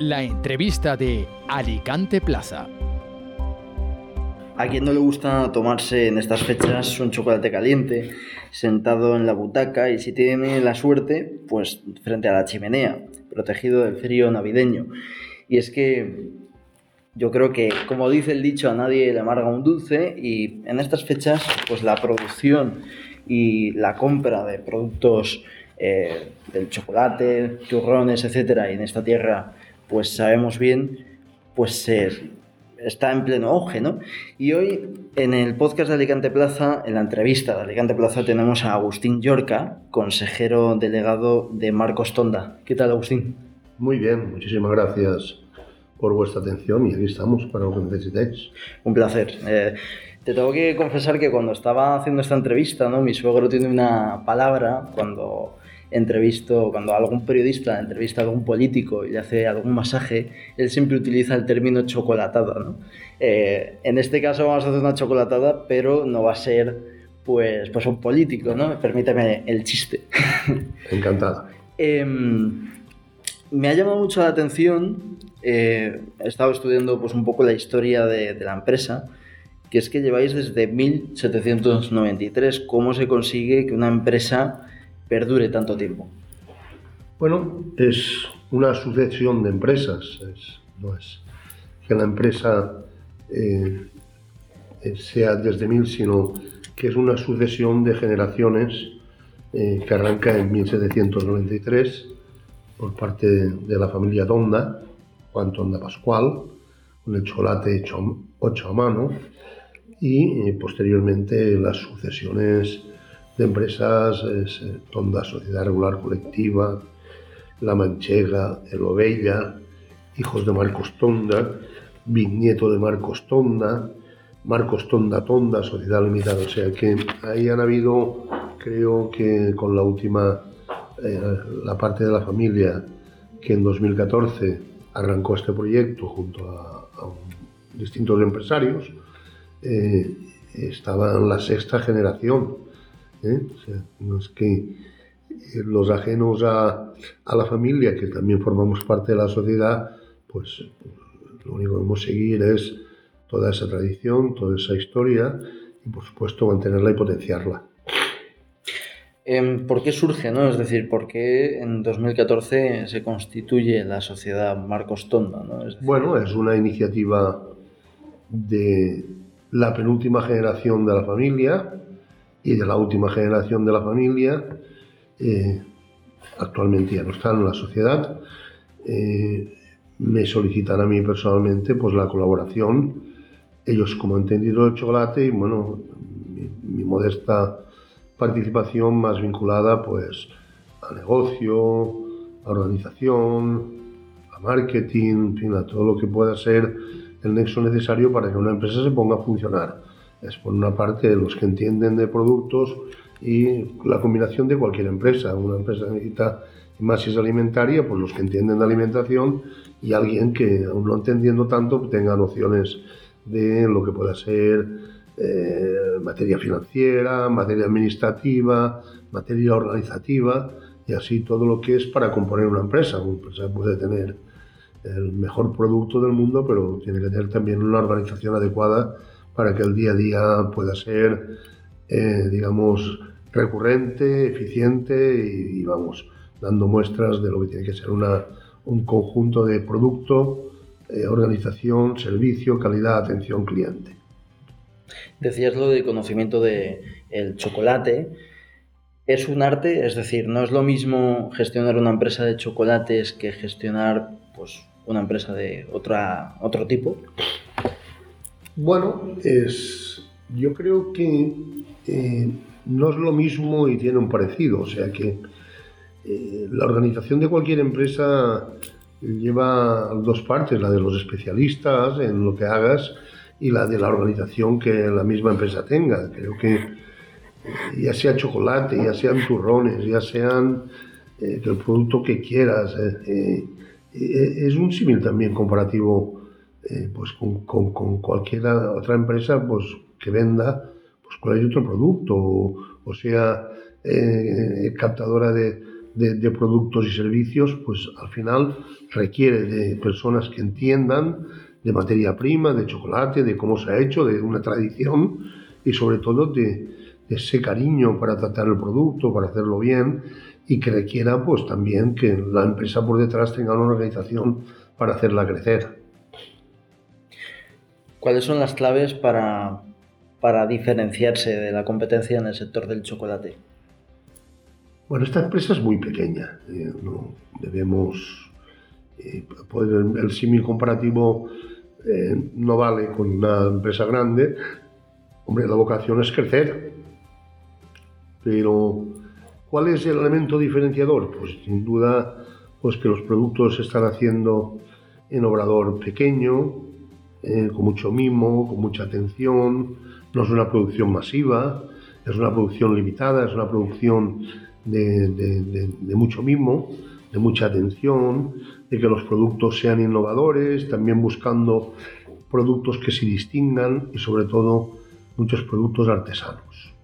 La entrevista de Alicante Plaza. A quien no le gusta tomarse en estas fechas un chocolate caliente, sentado en la butaca y si tiene la suerte, pues frente a la chimenea, protegido del frío navideño. Y es que yo creo que, como dice el dicho, a nadie le amarga un dulce y en estas fechas, pues la producción y la compra de productos eh, del chocolate, turrones, etcétera, y en esta tierra, pues sabemos bien, pues está en pleno auge, ¿no? Y hoy en el podcast de Alicante Plaza, en la entrevista de Alicante Plaza, tenemos a Agustín Yorca, consejero delegado de Marcos Tonda. ¿Qué tal, Agustín? Muy bien, muchísimas gracias por vuestra atención y aquí estamos para lo que necesitéis. Un placer. Eh, te tengo que confesar que cuando estaba haciendo esta entrevista, ¿no? mi suegro tiene una palabra cuando entrevisto, cuando algún periodista entrevista a algún político y le hace algún masaje, él siempre utiliza el término chocolatada. ¿no? Eh, en este caso vamos a hacer una chocolatada, pero no va a ser pues, pues un político, ¿no? Permíteme el chiste. Encantado. Em, me ha llamado mucho la atención, eh, he estado estudiando pues, un poco la historia de, la empresa, que es que lleváis desde 1793. ¿Cómo se consigue que una empresa perdure tanto tiempo? Bueno, es una sucesión de empresas, no es que la empresa eh, sea desde mil, sino que es una sucesión de generaciones eh, que arranca en 1793 por parte de la familia Tonda, Juan Tonda Pascual, con el chocolate hecho, a mano, y eh, posteriormente las sucesiones de empresas, es, eh, Tonda Sociedad Regular Colectiva, La Manchega, El Ovella, hijos de Marcos Tonda, bisnieto de Marcos Tonda, Marcos Tonda Tonda, Sociedad Limitada. O sea que ahí han habido, creo que con la última eh, la parte de la familia que en 2014 arrancó este proyecto junto a, distintos empresarios, eh, estaba en la sexta generación. ¿Eh? no es que los ajenos a, a, la familia, que también formamos parte de la sociedad, pues lo único que debemos seguir es toda esa tradición, toda esa historia y por supuesto mantenerla y potenciarla. Em, ¿Por qué surge, no? Es decir, ¿por qué en 2014 se constituye la sociedad Marcos Tonda? Bueno, es una iniciativa de la penúltima generación de la familia y de la última generación de la familia. Eh, actualmente ya no están en la sociedad. Eh, me solicitan a mí personalmente pues la colaboración. Ellos como entendido el chocolate y bueno, mi modesta participación más vinculada pues a negocio, a organización, a marketing, a todo lo que pueda ser el nexo necesario para que una empresa se ponga a funcionar. Es por una parte los que entienden de productos y la combinación de cualquier empresa. Una empresa necesita, más alimentaria, pues los que entienden de alimentación y alguien que, aún no entendiendo tanto, tenga nociones de lo que pueda ser eh, materia financiera, materia administrativa, materia organizativa y así todo lo que es para componer una empresa. Una empresa puede tener el mejor producto del mundo, pero tiene que tener también una organización adecuada para que el día a día pueda ser, eh, digamos, recurrente, eficiente y, vamos, dando muestras de lo que tiene que ser una, un conjunto de producto, eh, organización, servicio, calidad, atención, cliente. Decías lo de conocimiento del el chocolate. Es un arte, es decir, no es lo mismo gestionar una empresa de chocolates que gestionar pues, una empresa de otra, otro tipo. Bueno, es, yo creo que eh, no es lo mismo y tiene un parecido. O sea que eh, la organización de cualquier empresa lleva dos partes, la de los especialistas en lo que hagas y la de la organización que la misma empresa tenga. Creo que eh, ya sea chocolate, ya sean turrones, ya sean el producto que quieras, es un símil también comparativo pues con, con, cualquier otra empresa pues, que venda pues, cualquier otro producto, o, sea captadora de, de, productos y servicios, pues al final requiere de personas que entiendan de materia prima, de chocolate, de cómo se ha hecho, de una tradición y sobre todo de, de ese cariño para tratar el producto, para hacerlo bien y que requiera pues también que la empresa por detrás tenga una organización para hacerla crecer. ¿Cuáles son las claves para, para diferenciarse de la competencia en el sector del chocolate? Bueno, esta empresa es muy pequeña. Eh, debemos. Eh, el, símil comparativo eh, no vale con una empresa grande. Hombre, la vocación es crecer. Pero, ¿cuál es el elemento diferenciador? Pues sin duda, pues que los productos se están haciendo en obrador pequeño, con mucho mimo, con mucha atención. No es una producción masiva, es una producción limitada, es una producción de, mucho mimo, de mucha atención, de que los productos sean innovadores, también buscando productos que se distingan y sobre todo muchos productos artesanos.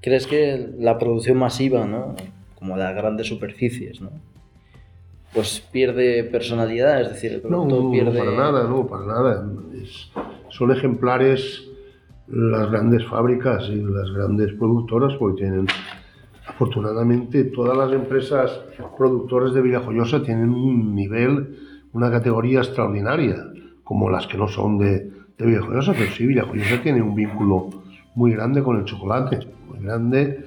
¿Crees que la producción masiva, ¿no? como las grandes superficies, ¿no? Pues pierde personalidad? Es decir, el producto no, pierde... para nada, no, para nada. son ejemplares las grandes fábricas y las grandes productoras, porque tienen, afortunadamente, todas las empresas productoras de Villajoyosa tienen un nivel, una categoría extraordinaria, como las que no son de, de Villajoyosa, pero sí, Villajoyosa tiene un vínculo muy grande con el chocolate, muy grande,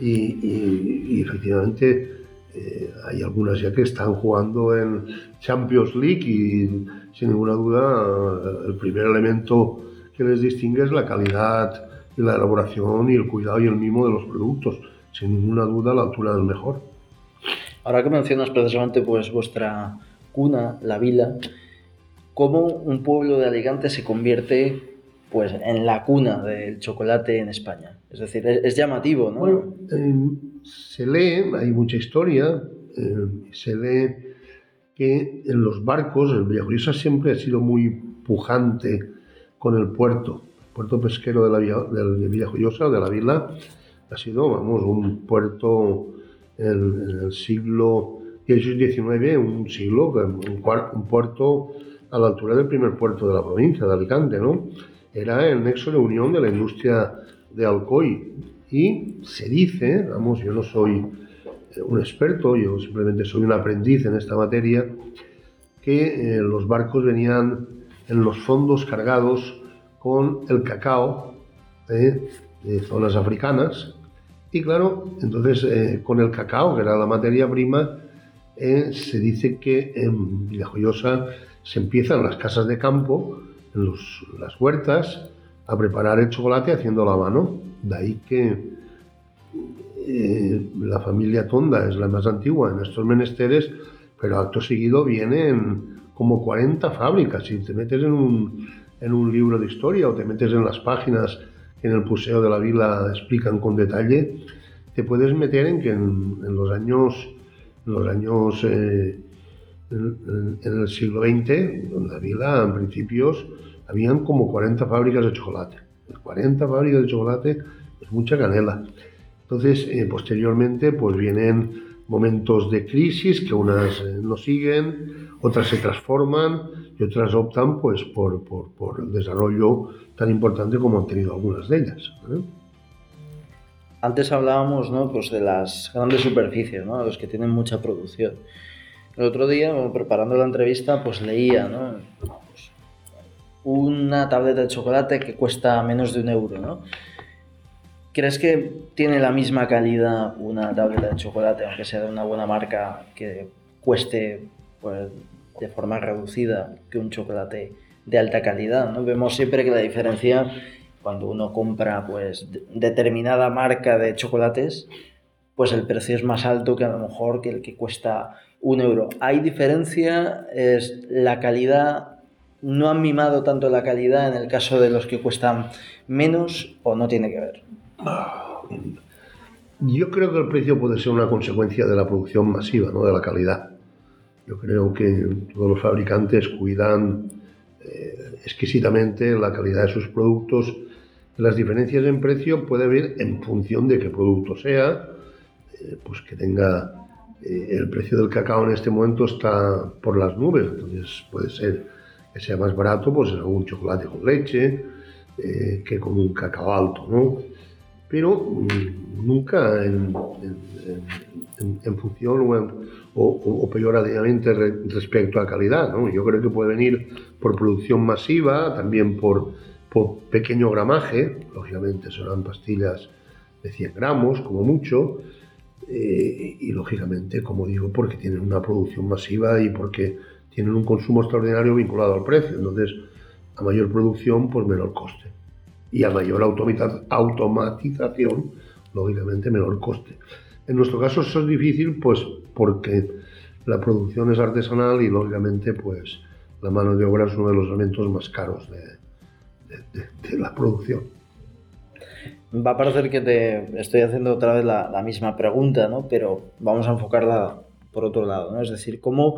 y, efectivamente eh, hay algunas ya que están jugando en Champions League y sin ninguna duda el primer elemento que les distingue es la calidad y la elaboración y el cuidado y el mimo de los productos. Sin ninguna duda, la altura del mejor. Ahora que mencionas precisamente pues vuestra cuna, la vila, ¿cómo un pueblo de Alicante se convierte pues en la cuna del chocolate en España? Es decir, es, llamativo, ¿no? Bueno, se lee, hay mucha historia, eh, se lee que en los barcos, el Villajoyosa siempre ha sido muy pujante con el puerto. El puerto pesquero de, la Villa, de Villajoyosa, de la vila, ha sido, vamos, un puerto en, el siglo XIX, un siglo, un, un, puerto a la altura del primer puerto de la provincia de Alicante, ¿no? Era el nexo de unión de la industria de Alcoy. Y se dice, vamos, yo no soy un experto, yo simplemente soy un aprendiz en esta materia, que eh, los barcos venían en los fondos cargados con el cacao de zonas africanas. Y claro, entonces eh, con el cacao, que era la materia prima, eh, se dice que en Villajoyosa se empiezan las casas de campo, las huertas, a preparar el chocolate haciendo a mano. De ahí que eh, la familia Tonda es la más antigua en estos menesteres, pero acto seguido vienen como 40 fábricas. Si te metes en un, en un libro de historia o te metes en las páginas que en el Museo de la Vila explican con detalle, te puedes meter en que en, los años, los años eh, en, el siglo XX, en la Vila, en principios, habían como 40 fábricas de chocolate. 40 fábricas de chocolate es mucha canela. Entonces, eh, posteriormente, pues vienen momentos de crisis que unas eh, no siguen, otras se transforman y otras optan pues por, por, el desarrollo tan importante como han tenido algunas de ellas. ¿eh? Antes hablábamos ¿no? pues de las grandes superficies, ¿no? los que tienen mucha producción. El otro día, preparando la entrevista, pues leía ¿no? Pues, una tableta de chocolate que cuesta menos de un euro. ¿no? ¿Crees que tiene la misma calidad una tableta de chocolate, aunque sea de una buena marca, que cueste pues, de forma reducida que un chocolate de alta calidad. ¿no? Vemos siempre que la diferencia cuando uno compra pues determinada marca de chocolates, pues el precio es más alto que a lo mejor que el que cuesta un euro. ¿Hay diferencia? ¿Es la calidad? ¿No han mimado tanto la calidad en el caso de los que cuestan menos o no tiene que ver? Yo creo que el precio puede ser una consecuencia de la producción masiva, no de la calidad. Yo creo que todos los fabricantes cuidan eh, exquisitamente la calidad de sus productos. Las diferencias en precio puede haber en función de qué producto sea, eh, pues que tenga eh, el precio del cacao en este momento está por las nubes, entonces puede ser que sea más barato pues en algún chocolate con leche eh, que con un cacao alto, ¿no? Pero mm, nunca en, función o, o, peyorativamente respecto a calidad, ¿no? Yo creo que puede venir por producción masiva, también por, por pequeño gramaje, lógicamente serán pastillas de 100 gramos como mucho, eh, y lógicamente, como digo, porque tienen una producción masiva y porque tienen un consumo extraordinario vinculado al precio. Entonces, a mayor producción, pues menor coste. Y a mayor automatización, lógicamente menor coste. En nuestro caso eso es difícil, pues porque la producción es artesanal y lógicamente, pues la mano de obra es uno de los elementos más caros de la producción. Va a parecer que te estoy haciendo otra vez la, misma pregunta, ¿no? Pero vamos a enfocarla por otro lado, ¿no? Es decir, cómo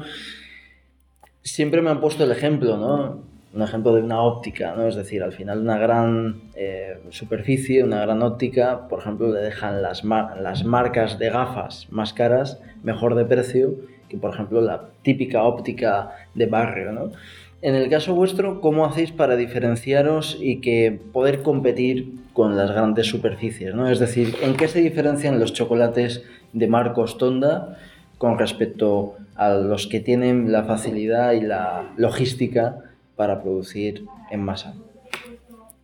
siempre me han puesto el ejemplo, ¿no? Un ejemplo de una óptica, ¿no? Es decir, al final una gran eh, superficie, una gran óptica, por ejemplo, le dejan las, las marcas de gafas más caras, mejor de precio, que por ejemplo la típica óptica de barrio, ¿no? En el caso vuestro, ¿cómo hacéis para diferenciaros y que poder competir con las grandes superficies? ¿no? Es decir, ¿en qué se diferencian los chocolates de Marcos Tonda con respecto a los que tienen la facilidad y la logística para producir en masa?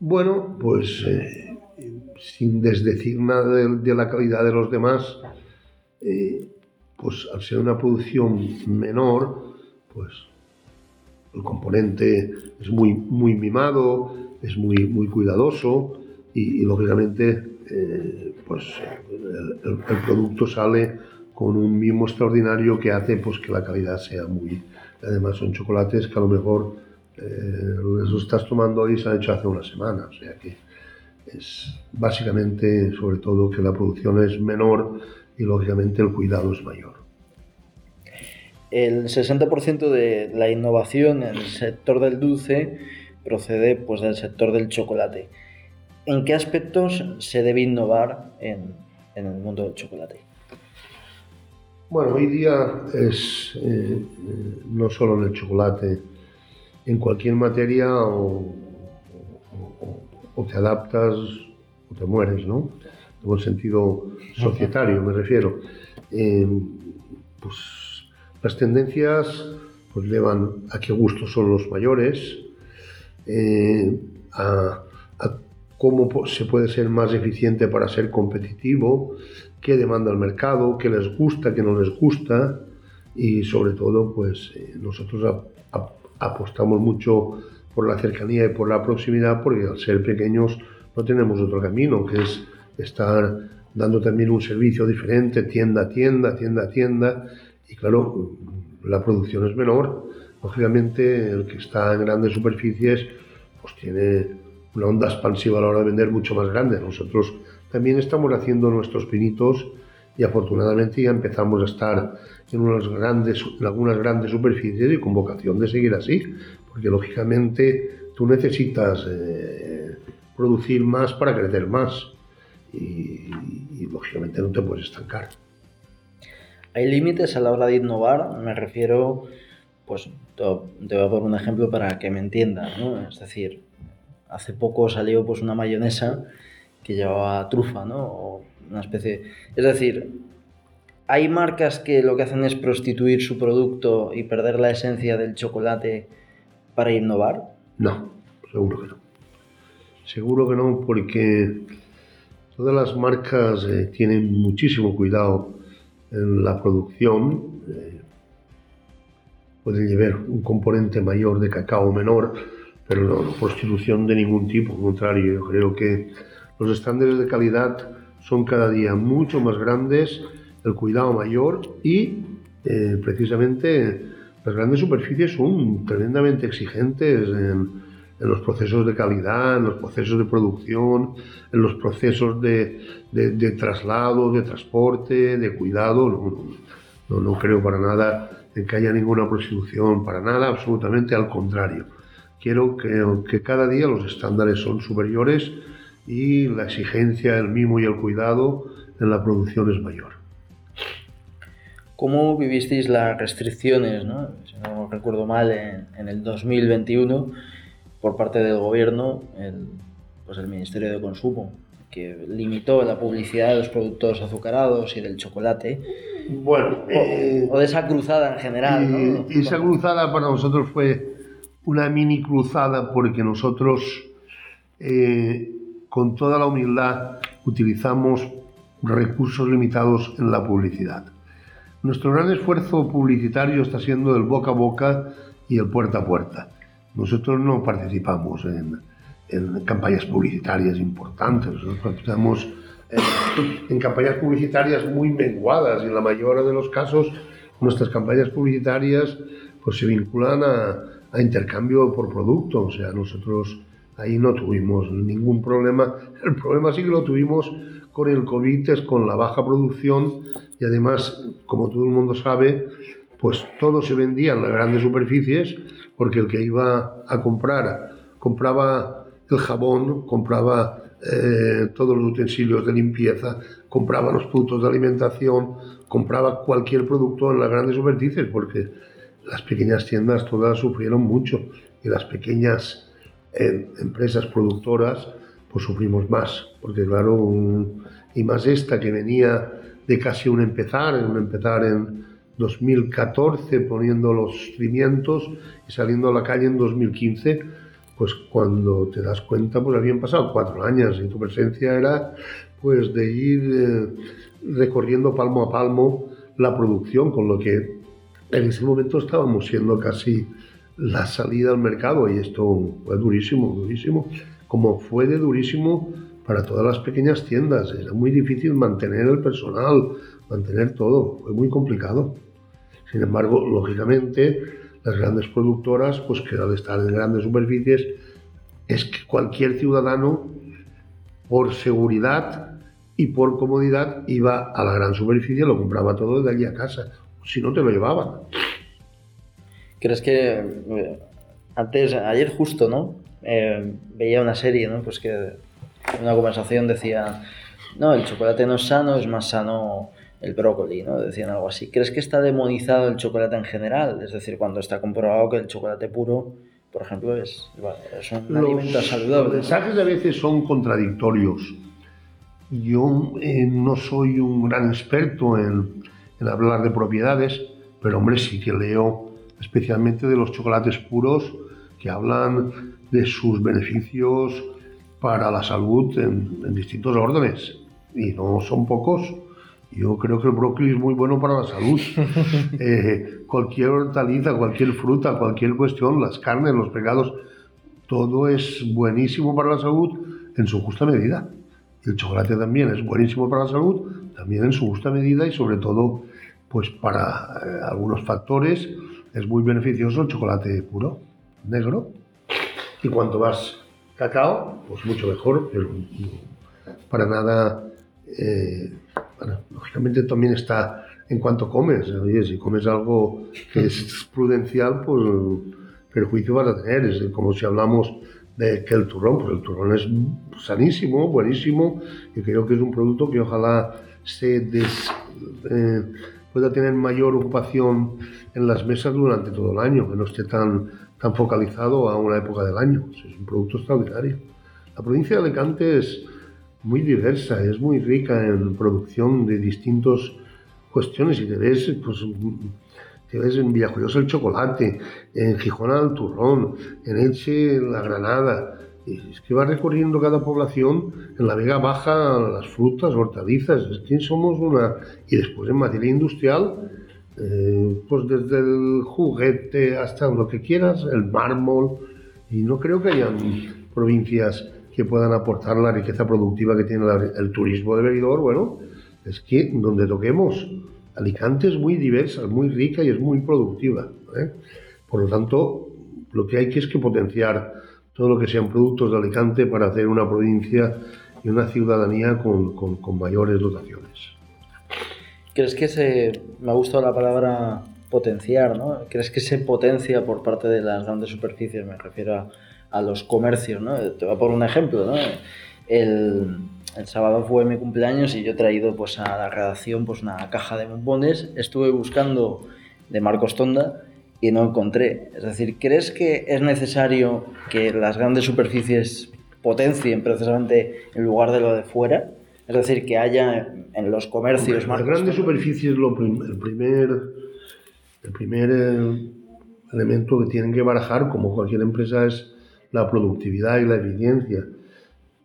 Bueno, pues eh, sin desdecir nada de, la calidad de los demás, eh, pues al ser una producción menor, pues el componente es muy, muy mimado, es muy, muy cuidadoso y, lógicamente eh, pues el, producto sale con un mimo extraordinario que hace pues que la calidad sea muy... Además son chocolates que a lo mejor eh, los estás tomando hoy se han hecho hace una semana, o sea que es básicamente sobre todo que la producción es menor y lógicamente el cuidado es mayor el 60% de la innovación en el sector del dulce procede pues, del sector del chocolate. ¿En qué aspectos se debe innovar en, el mundo del chocolate? Bueno, hoy día es eh, no solo en el chocolate, en cualquier materia o, te adaptas o te mueres, ¿no? En el sentido societario me refiero. Eh, pues las tendencias pues llevan a qué gustos son los mayores, eh, a, cómo se puede ser más eficiente para ser competitivo, qué demanda el mercado, qué les gusta, qué no les gusta y sobre todo pues eh, nosotros apostamos mucho por la cercanía y por la proximidad porque al ser pequeños no tenemos otro camino que es estar dando también un servicio diferente tienda a tienda, tienda a tienda y claro, la producción es menor. Lógicamente, el que está en grandes superficies, pues tiene una onda expansiva a la hora de vender mucho más grande. Nosotros también estamos haciendo nuestros pinitos y afortunadamente ya empezamos a estar en, unas grandes, en algunas grandes superficies y con vocación de seguir así, porque lógicamente tú necesitas eh, producir más para crecer más y lógicamente no te puedes estancar. Hay límites a la hora de innovar, me refiero, pues te voy a poner un ejemplo para que me entiendas, ¿no? Es decir, hace poco salió pues una mayonesa que llevaba trufa, ¿no? O una especie... Es decir, ¿hay marcas que lo que hacen es prostituir su producto y perder la esencia del chocolate para innovar? No, seguro que no. Seguro que no, porque todas las marcas eh, tienen muchísimo cuidado en la producción eh, puede llevar un componente mayor de cacao menor, pero no, prostitución de ningún tipo, al contrario, yo creo que los estándares de calidad son cada día mucho más grandes, el cuidado mayor y eh, precisamente las grandes superficies son tremendamente exigentes en, en los procesos de calidad, en los procesos de producción, en los procesos de, de, traslado, de transporte, de cuidado. No, no, creo para nada en que haya ninguna prostitución, para nada, absolutamente al contrario. Quiero que, que cada día los estándares son superiores y la exigencia, el mimo y el cuidado en la producción es mayor. ¿Cómo vivisteis las restricciones, ¿no? si no recuerdo mal, en, el 2021 por parte del gobierno, el, pues el Ministerio de Consumo, que limitó la publicidad de los productos azucarados y del chocolate? Bueno, o, eh, de esa cruzada en general. ¿no? Esa cruzada para nosotros fue una mini cruzada porque nosotros, eh, con toda la humildad, utilizamos recursos limitados en la publicidad. Nuestro gran esfuerzo publicitario está siendo el boca a boca y el puerta a puerta. Nosotros no participamos en, campañas publicitarias importantes, nosotros participamos en, campañas publicitarias muy menguadas y en la mayoría de los casos nuestras campañas publicitarias pues se vinculan a, intercambio por producto, o sea, nosotros ahí no tuvimos ningún problema. El problema sí que lo tuvimos con el COVID, es con la baja producción y además, como todo el mundo sabe, pues todo se vendía en las grandes superficies porque el que iba a comprar compraba el jabón, compraba eh, todos los utensilios de limpieza, compraba los productos de alimentación, compraba cualquier producto en las grandes superficies porque las pequeñas tiendas todas sufrieron mucho y las pequeñas eh, empresas productoras pues sufrimos más, porque claro, y más esta que venía de casi un empezar, un empezar en 2014 poniendo los cimientos y saliendo a la calle en 2015, pues cuando te das cuenta, pues habían pasado cuatro años y tu presencia era pues de ir eh, recorriendo palmo a palmo la producción, con lo que en ese momento estábamos siendo casi la salida al mercado y esto fue durísimo, durísimo, como fue de durísimo para todas las pequeñas tiendas. Era muy difícil mantener el personal, mantener todo, fue muy complicado. Sin embargo, lógicamente, las grandes productoras, pues que al estar en grandes superficies, es que cualquier ciudadano, por seguridad y por comodidad, iba a la gran superficie, lo compraba todo de allí a casa si no te lo llevaban. ¿Crees que eh, antes, ayer justo, ¿no? Eh, veía una serie, ¿no? Pues que en una conversación decía, no, el chocolate no es sano, es más sano el brócoli, ¿no? Decían algo así. ¿Crees que está demonizado el chocolate en general? Es decir, cuando está comprobado que el chocolate puro, por ejemplo, es, un alimento saludable. Los mensajes a veces son contradictorios. Yo eh, no soy un gran experto en, en hablar de propiedades, pero hombre, sí que leo especialmente de los chocolates puros que hablan de sus beneficios para la salud en, distintos órdenes. Y no son pocos. Yo creo que el brócoli es muy bueno para la salud. Eh, cualquier hortaliza, cualquier fruta, cualquier cuestión, las carnes, los pegados, todo es buenísimo para la salud en su justa medida. El chocolate también es buenísimo para la salud, también en su justa medida y sobre todo pues para eh, algunos factores es muy beneficioso el chocolate puro, negro. Y cuanto más cacao, pues mucho mejor, pero para nada, eh, lógicamente también está en cuanto comes. Oye, si comes algo que es prudencial, pues perjuicio vas a tener. Es como si hablamos de que el turrón, pues el turrón es sanísimo, buenísimo, y creo que es un producto que ojalá se eh, pueda tener mayor ocupación en las mesas durante todo el año, que no esté tan, tan focalizado a una época del año. Es un producto extraordinario. La provincia de Alicante es muy diversa, es muy rica en producción de distintas cuestiones y te ves, pues, te ves en Villajoyosa el chocolate, en Gijón el turrón, en Elche la granada, es que va recorriendo cada población, en la Vega Baja las frutas, hortalizas, es que somos una... Y después en materia industrial, eh, pues desde el juguete hasta lo que quieras, el mármol, y no creo que hayan provincias que puedan aportar la riqueza productiva que tiene el turismo de Benidorm, bueno, es que donde toquemos, Alicante es muy diversa, muy rica y es muy productiva. ¿eh? Por lo tanto, lo que hay que es que potenciar todo lo que sean productos de Alicante para hacer una provincia y una ciudadanía con, con, mayores dotaciones. ¿Crees que se, me ha gustado la palabra potenciar, ¿no? ¿Crees que se potencia por parte de las grandes superficies? Me refiero a, a los comercios, ¿no? Te voy a poner un ejemplo, ¿no? El, el sábado fue mi cumpleaños y yo he traído pues, a la redacción pues, una caja de bombones. Estuve buscando de Marcos Tonda y no encontré. Es decir, ¿crees que es necesario que las grandes superficies potencien precisamente en lugar de lo de fuera? Es decir, que haya en los comercios Las grandes superficies, lo el primer, el primer eh, elemento que tienen que barajar, como cualquier empresa, es la productividad y la eficiencia.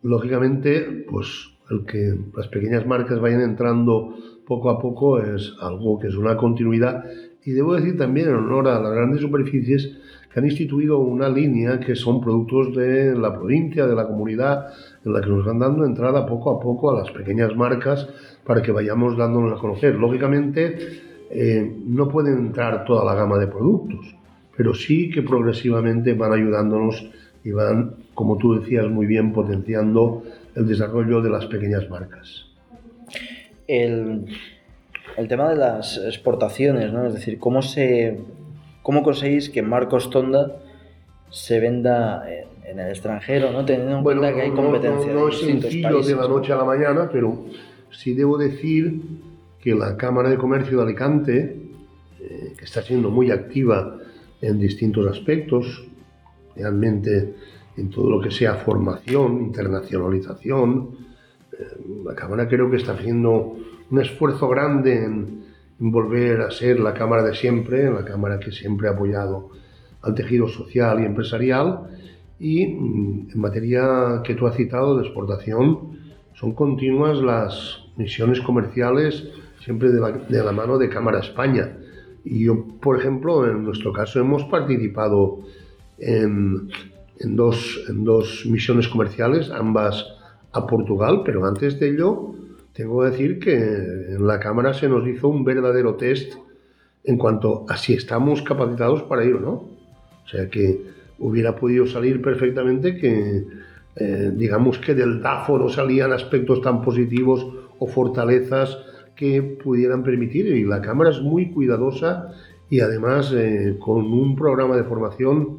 Lógicamente, pues el que las pequeñas marcas vayan entrando poco a poco es algo que es una continuidad. Y debo decir también, en honor a las grandes superficies, que han instituido una línea que son productos de la provincia, de la comunidad, en la que nos van dando entrada poco a poco a las pequeñas marcas para que vayamos dándonos a conocer. Lógicamente, eh, no pueden entrar toda la gama de productos, pero sí que progresivamente van ayudándonos y van, como tú decías muy bien, potenciando el desarrollo de las pequeñas marcas. El, el tema de las exportaciones, ¿no? Es decir, ¿cómo, se, cómo conseguís que Marcos Tonda se venda en, el extranjero, ¿no? teniendo en cuenta que hay competencia? No, no, es sencillo de la noche a la mañana, pero sí debo decir que la Cámara de Comercio de Alicante, eh, que está siendo muy activa en distintos aspectos, realmente en todo lo que sea formación, internacionalización. Eh, la Cámara creo que está haciendo un esfuerzo grande en, volver a ser la Cámara de siempre, la Cámara que siempre ha apoyado al tejido social y empresarial. Y mm, en materia que tú has citado de exportación, son continuas las misiones comerciales siempre de la, de la mano de Cámara España. Y yo, por ejemplo, en nuestro caso hemos participado en, en, dos, en dos misiones comerciales, ambas a Portugal, pero antes de ello tengo que decir que en la Cámara se nos hizo un verdadero test en cuanto a si estamos capacitados para ir o no. O sea que hubiera podido salir perfectamente que, eh, digamos que del DAFO no salían aspectos tan positivos o fortalezas que pudieran permitir. Y la Cámara es muy cuidadosa y además eh, con un programa de formación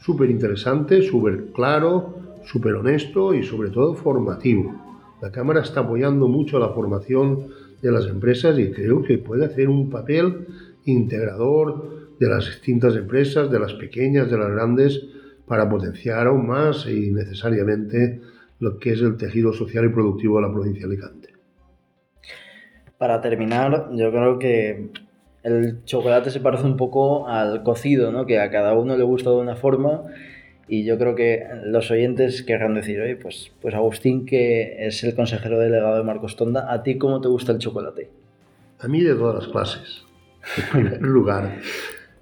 súper interesante, súper claro, súper honesto y sobre todo formativo. La Cámara está apoyando mucho la formación de las empresas y creo que puede hacer un papel integrador de las distintas empresas, de las pequeñas, de las grandes, para potenciar aún más y necesariamente lo que es el tejido social y productivo de la provincia de Alicante. Para terminar, yo creo que el chocolate se parece un poco al cocido, ¿no? Que a cada uno le gusta de una forma y yo creo que los oyentes querrán decir, oye, pues, pues Agustín, que es el consejero delegado de Marcos Tonda, ¿a ti cómo te gusta el chocolate? A mí de todas las clases. En primer lugar,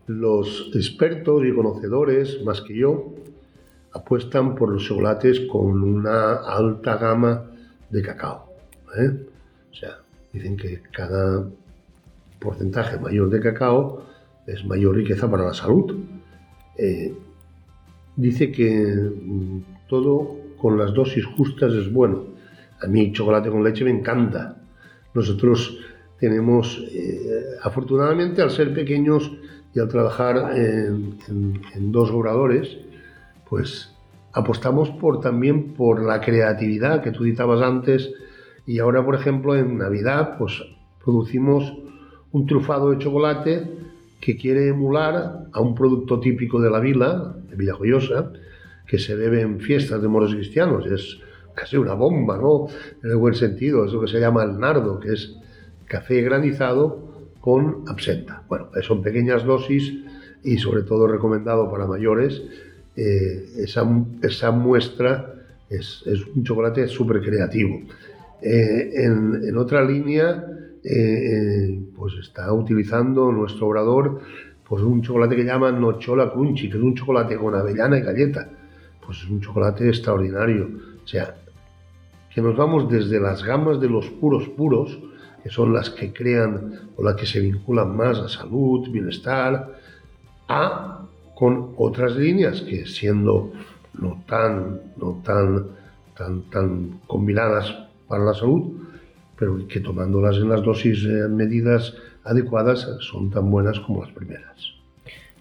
los expertos y conocedores, más que yo, apuestan por los chocolates con una alta gama de cacao. ¿eh? O sea, dicen que cada porcentaje mayor de cacao es mayor riqueza para la salud. Eh, dice que mm, todo con las dosis justas es bueno. A mí chocolate con leche me encanta. Nosotros tenemos, eh, afortunadamente al ser pequeños y al trabajar en, dos obradores, pues apostamos por, también por la creatividad que tú citabas antes y ahora, por ejemplo, en Navidad, pues producimos un trufado de chocolate que quiere emular a un producto típico de la vila, de Villajoyosa, que se bebe en fiestas de moros cristianos. Es casi una bomba, ¿no? En el buen sentido, es lo que se llama el nardo, que es café granizado con absenta. Bueno, son pequeñas dosis y sobre todo recomendado para mayores. Eh, esa, esa, muestra es, es un chocolate súper creativo. Eh, en, en otra línea, eh, pues está utilizando nuestro obrador pues un chocolate que llaman Nochola Crunchy, que es un chocolate con avellana y galleta. Pues es un chocolate extraordinario. O sea, que nos vamos desde las gamas de los puros puros, que son las que crean o las que se vinculan más a salud, bienestar, a con otras líneas que siendo no tan, no tan, tan, tan combinadas para la salud, pero que tomándolas en las dosis eh, medidas adecuadas son tan buenas como las primeras.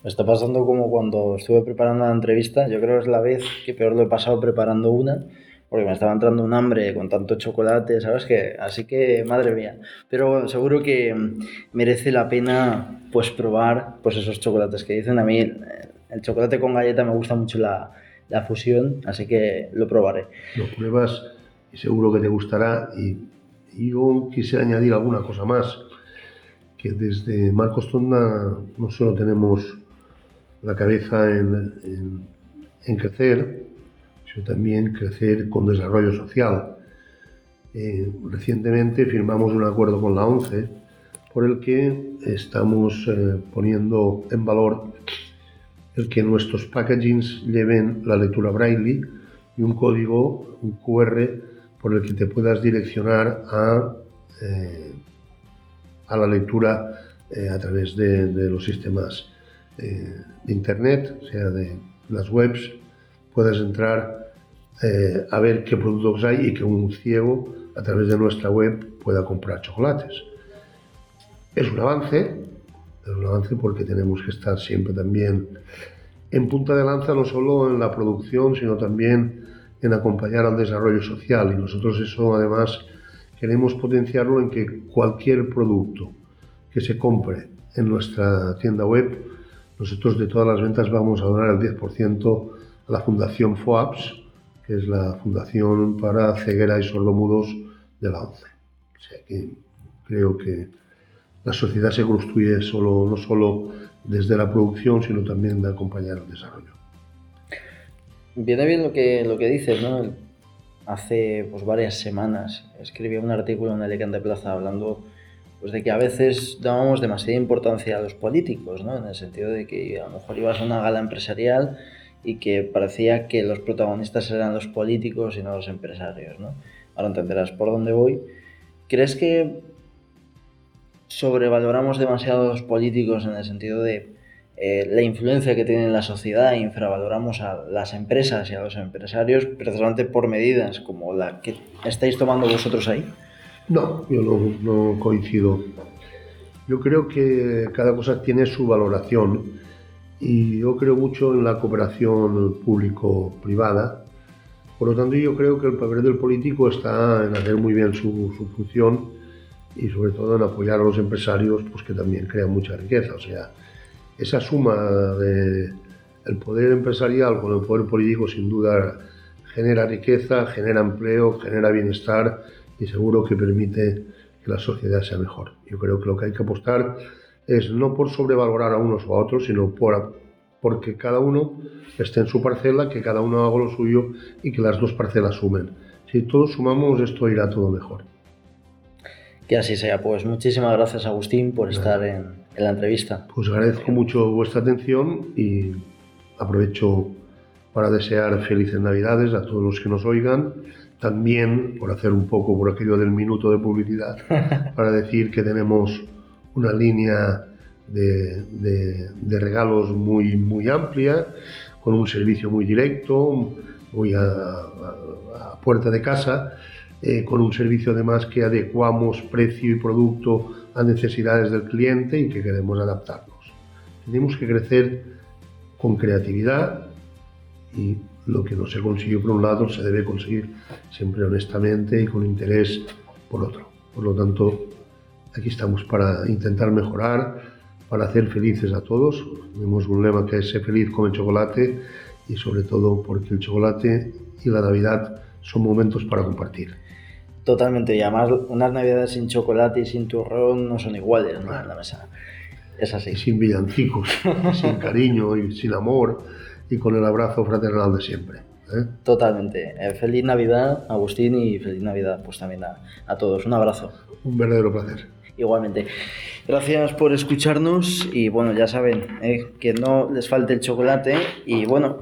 Me está pasando como cuando estuve preparando la entrevista, yo creo que es la vez que peor lo he pasado preparando una, porque me estaba entrando un hambre con tanto chocolate, ¿sabes? que Así que, madre mía. Pero seguro que merece la pena pues probar pues esos chocolates que dicen. A mí el, chocolate con galleta me gusta mucho la, la, fusión, así que lo probaré. Lo pruebas y seguro que te gustará. Y, yo quisiera añadir alguna cosa más, que desde Marcos Tonda no solo tenemos la cabeza en, en, en crecer, también crecer con desarrollo social. Eh, recientemente firmamos un acuerdo con la ONCE por el que estamos eh, poniendo en valor el que nuestros packagings lleven la lectura braille y un código, un QR, por el que te puedas direccionar a, eh, a la lectura a través de, de los sistemas de Internet, o sea, de las webs, puedas entrar eh, a ver qué productos hay y que un ciego a través de nuestra web pueda comprar chocolates. Es un avance, es un avance porque tenemos que estar siempre también en punta de lanza, no solo en la producción, sino también en acompañar al desarrollo social. Y nosotros eso además queremos potenciarlo en que cualquier producto que se compre en nuestra tienda web, nosotros de todas las ventas vamos a donar el 10% a la Fundación FOAPS, que es la Fundación para Ceguera y Sordomudos de la ONCE. O sea que creo que la sociedad se construye solo, no solo desde la producción, sino también de acompañar el desarrollo. Viene bien lo que, lo que dices, ¿no? Hace pues, varias semanas escribí un artículo en Alicante Plaza hablando pues, de que a veces dábamos demasiada importancia a los políticos, ¿no? En el sentido de que a lo mejor ibas a una gala empresarial y que parecía que los protagonistas eran los políticos y no los empresarios, ¿no? Ahora entenderás por dónde voy. ¿Crees que sobrevaloramos demasiado a los políticos en el sentido de eh, la influencia que tienen en la sociedad e infravaloramos a las empresas y a los empresarios precisamente por medidas como la que estáis tomando vosotros ahí? No, yo no, no coincido. Yo creo que cada cosa tiene su valoración y yo creo mucho en la cooperación público-privada. Por lo tanto, yo creo que el papel del político está en hacer muy bien su, función y sobre todo en apoyar a los empresarios pues, que también crean mucha riqueza. O sea, esa suma de el poder empresarial con el poder político sin duda genera riqueza, genera empleo, genera bienestar y seguro que permite que la sociedad sea mejor. Yo creo que lo que hay que apostar es no por sobrevalorar a unos o a otros, sino por porque cada uno esté en su parcela, que cada uno haga lo suyo y que las dos parcelas sumen. Si todos sumamos, esto irá todo mejor. Que así sea. Pues muchísimas gracias, Agustín, por estar en, la entrevista. Pues agradezco mucho vuestra atención y aprovecho para desear felices Navidades a todos los que nos oigan. También por hacer un poco por aquello del minuto de publicidad, para decir que tenemos una línea de, regalos muy, muy amplia, con un servicio muy directo, muy a, puerta de casa, eh, con un servicio además que adecuamos precio y producto a necesidades del cliente y que queremos adaptarnos. Tenemos que crecer con creatividad y lo que no se consiguió por un lado se debe conseguir siempre honestamente y con interés por otro. Por lo tanto, Aquí estamos para intentar mejorar, para hacer felices a todos. Tenemos un lema que es ser feliz con el chocolate y sobre todo porque el chocolate y la Navidad son momentos para compartir. Totalmente, y además unas Navidades sin chocolate y sin turrón no son iguales ¿no? en la mesa. Es así. sin villancicos, sin cariño y sin amor y con el abrazo fraternal de siempre. ¿eh? Totalmente. Eh, feliz Navidad, Agustín, y feliz Navidad pues también a, a todos. Un abrazo. Un verdadero placer. Igualmente. Gracias por escucharnos y bueno, ya saben eh, que no les falte el chocolate y bueno,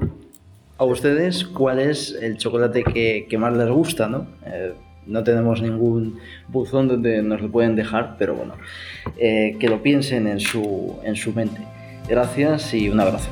a ustedes cuál es el chocolate que, más les gusta, ¿no? Eh, no tenemos ningún buzón donde nos lo pueden dejar, pero bueno, eh, que lo piensen en su, en su mente. Gracias y un abrazo.